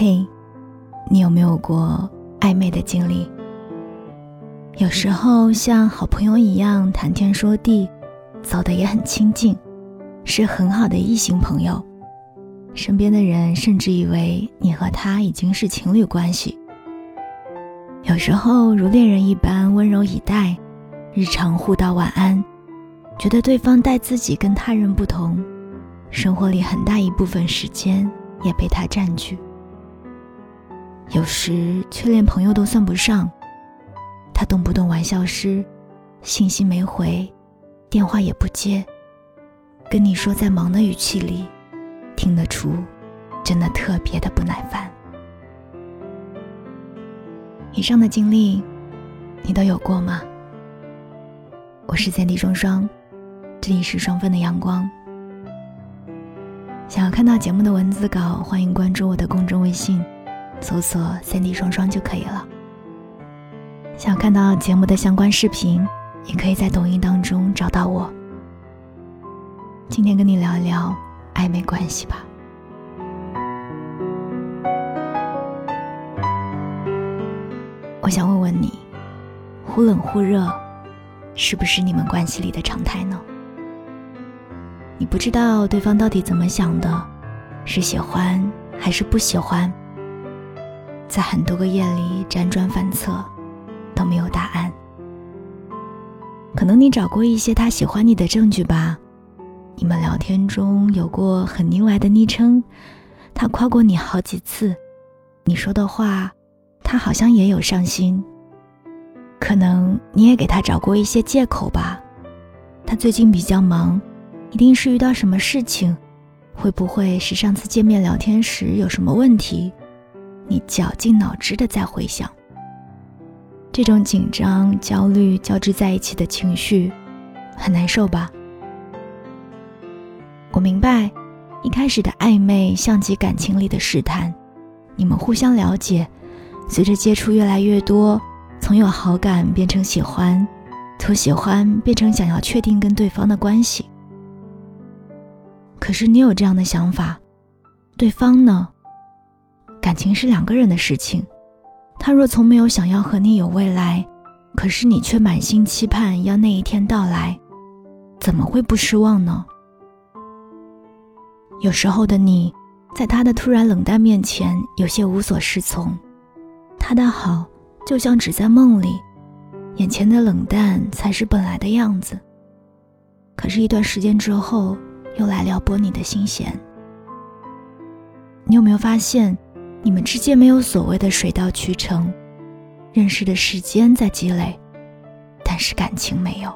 嘿，你有没有过暧昧的经历？有时候像好朋友一样谈天说地，走得也很亲近，是很好的异性朋友。身边的人甚至以为你和他已经是情侣关系。有时候如恋人一般温柔以待，日常互道晚安，觉得对方待自己跟他人不同，生活里很大一部分时间也被他占据。有时却连朋友都算不上，他动不动玩消失，信息没回，电话也不接，跟你说在忙的语气里，听得出，真的特别的不耐烦。以上的经历，你都有过吗？我是三 D 双双，这里是双份的阳光。想要看到节目的文字稿，欢迎关注我的公众微信。搜索“三 D 双双”就可以了。想看到节目的相关视频，也可以在抖音当中找到我。今天跟你聊一聊暧昧关系吧。我想问问你，忽冷忽热，是不是你们关系里的常态呢？你不知道对方到底怎么想的，是喜欢还是不喜欢？在很多个夜里辗转反侧，都没有答案。可能你找过一些他喜欢你的证据吧？你们聊天中有过很腻歪的昵称，他夸过你好几次，你说的话，他好像也有上心。可能你也给他找过一些借口吧？他最近比较忙，一定是遇到什么事情，会不会是上次见面聊天时有什么问题？你绞尽脑汁的在回想，这种紧张、焦虑交织在一起的情绪，很难受吧？我明白，一开始的暧昧像极感情里的试探，你们互相了解，随着接触越来越多，从有好感变成喜欢，从喜欢变成想要确定跟对方的关系。可是你有这样的想法，对方呢？感情是两个人的事情，他若从没有想要和你有未来，可是你却满心期盼要那一天到来，怎么会不失望呢？有时候的你，在他的突然冷淡面前有些无所适从，他的好就像只在梦里，眼前的冷淡才是本来的样子。可是，一段时间之后，又来撩拨你的心弦。你有没有发现？你们之间没有所谓的水到渠成，认识的时间在积累，但是感情没有。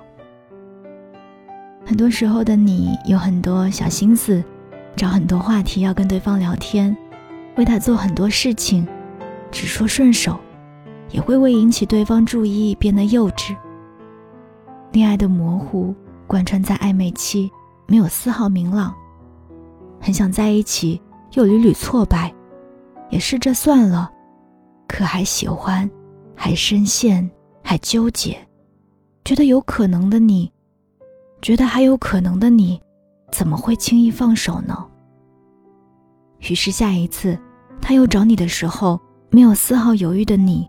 很多时候的你有很多小心思，找很多话题要跟对方聊天，为他做很多事情，只说顺手，也会为引起对方注意变得幼稚。恋爱的模糊贯穿在暧昧期，没有丝毫明朗，很想在一起，又屡屡挫败。也试着算了，可还喜欢，还深陷，还纠结，觉得有可能的你，觉得还有可能的你，怎么会轻易放手呢？于是下一次他又找你的时候，没有丝毫犹豫的你，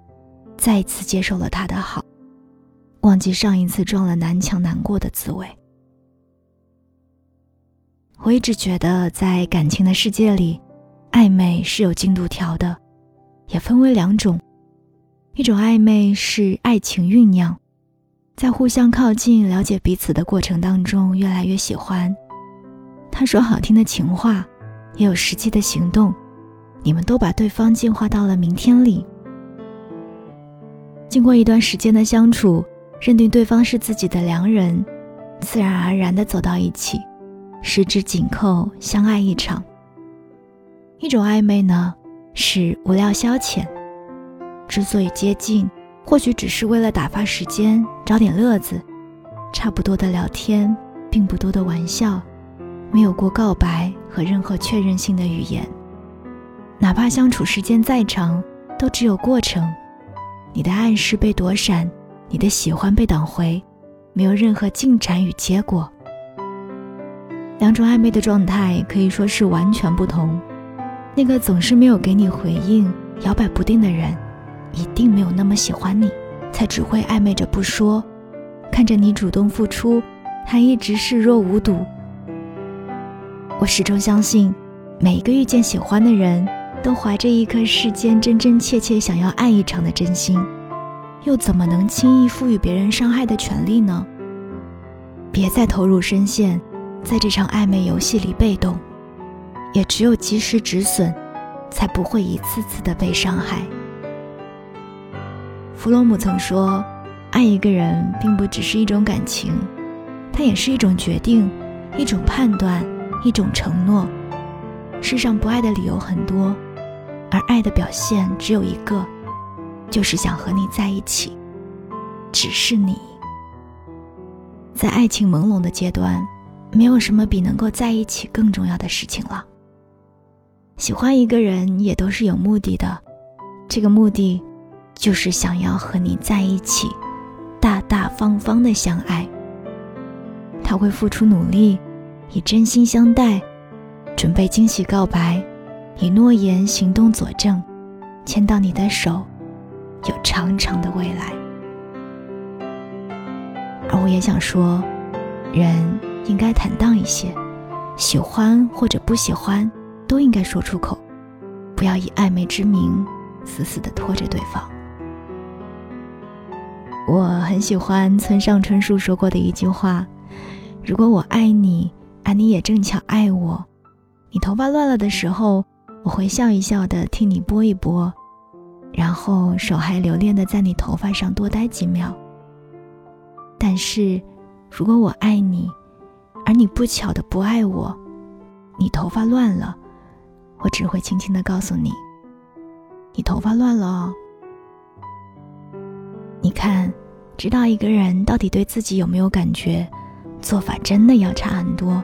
再一次接受了他的好，忘记上一次撞了南墙难过的滋味。我一直觉得，在感情的世界里。暧昧是有进度条的，也分为两种，一种暧昧是爱情酝酿，在互相靠近、了解彼此的过程当中，越来越喜欢。他说好听的情话，也有实际的行动，你们都把对方进化到了明天里。经过一段时间的相处，认定对方是自己的良人，自然而然的走到一起，十指紧扣，相爱一场。一种暧昧呢，是无聊消遣。之所以接近，或许只是为了打发时间，找点乐子。差不多的聊天，并不多的玩笑，没有过告白和任何确认性的语言。哪怕相处时间再长，都只有过程。你的暗示被躲闪，你的喜欢被挡回，没有任何进展与结果。两种暧昧的状态可以说是完全不同。那个总是没有给你回应、摇摆不定的人，一定没有那么喜欢你，才只会暧昧着不说，看着你主动付出，还一直视若无睹。我始终相信，每一个遇见喜欢的人，都怀着一颗世间真真切切想要爱一场的真心，又怎么能轻易赋予别人伤害的权利呢？别再投入深陷，在这场暧昧游戏里被动。也只有及时止损，才不会一次次的被伤害。弗洛姆曾说：“爱一个人并不只是一种感情，它也是一种决定，一种判断，一种承诺。世上不爱的理由很多，而爱的表现只有一个，就是想和你在一起，只是你。在爱情朦胧的阶段，没有什么比能够在一起更重要的事情了。”喜欢一个人也都是有目的的，这个目的就是想要和你在一起，大大方方的相爱。他会付出努力，以真心相待，准备惊喜告白，以诺言行动佐证，牵到你的手，有长长的未来。而我也想说，人应该坦荡一些，喜欢或者不喜欢。都应该说出口，不要以暧昧之名死死的拖着对方。我很喜欢村上春树说过的一句话：“如果我爱你，而你也正巧爱我，你头发乱了的时候，我会笑一笑的替你拨一拨，然后手还留恋的在你头发上多待几秒。但是，如果我爱你，而你不巧的不爱我，你头发乱了。”我只会轻轻的告诉你，你头发乱了哦。你看，知道一个人到底对自己有没有感觉，做法真的要差很多。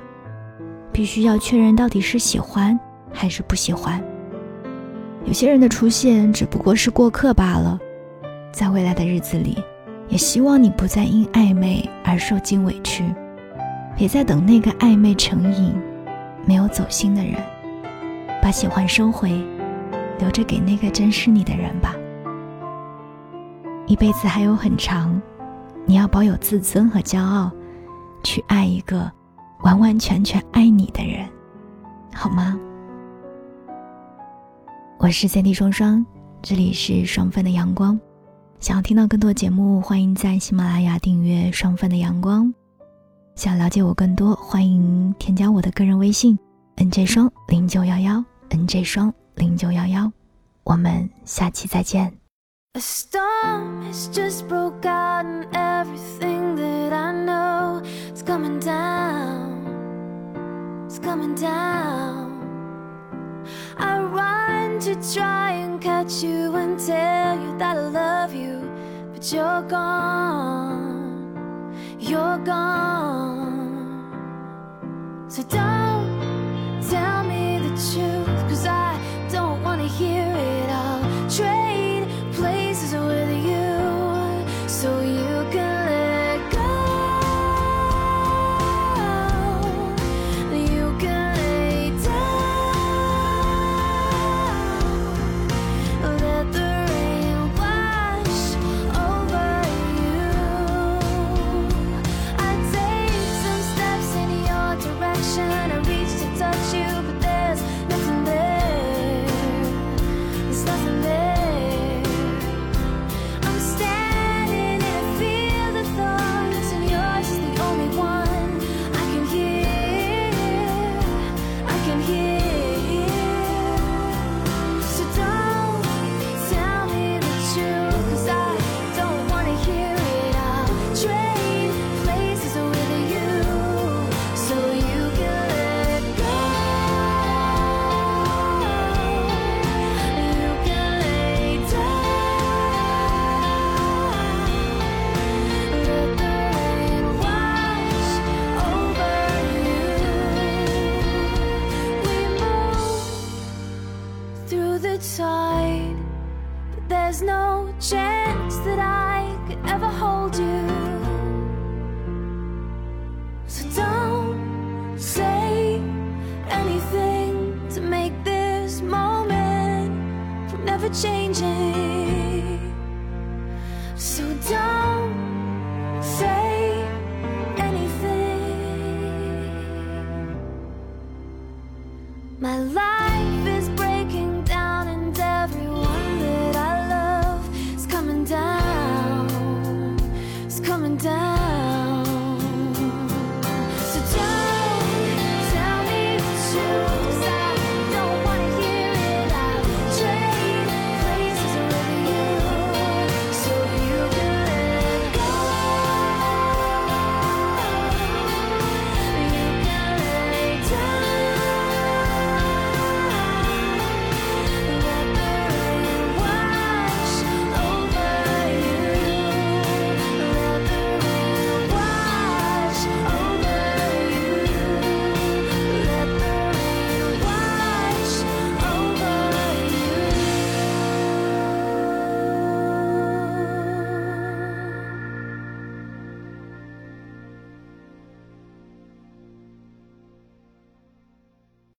必须要确认到底是喜欢还是不喜欢。有些人的出现只不过是过客罢了。在未来的日子里，也希望你不再因暧昧而受尽委屈，别再等那个暧昧成瘾、没有走心的人。把喜欢收回，留着给那个珍视你的人吧。一辈子还有很长，你要保有自尊和骄傲，去爱一个完完全全爱你的人，好吗？我是三 D 双双，这里是双份的阳光。想要听到更多节目，欢迎在喜马拉雅订阅双份的阳光。想了解我更多，欢迎添加我的个人微信。N J 双零九幺幺，N J 双零九幺幺，我们下期再见。A storm has just broke out and everything that I know is coming down, it's coming down. I run to try and catch you and tell you that I love you, but you're gone, you're gone. So don't no chance that I could ever hold you. So don't say anything to make this moment from never changing.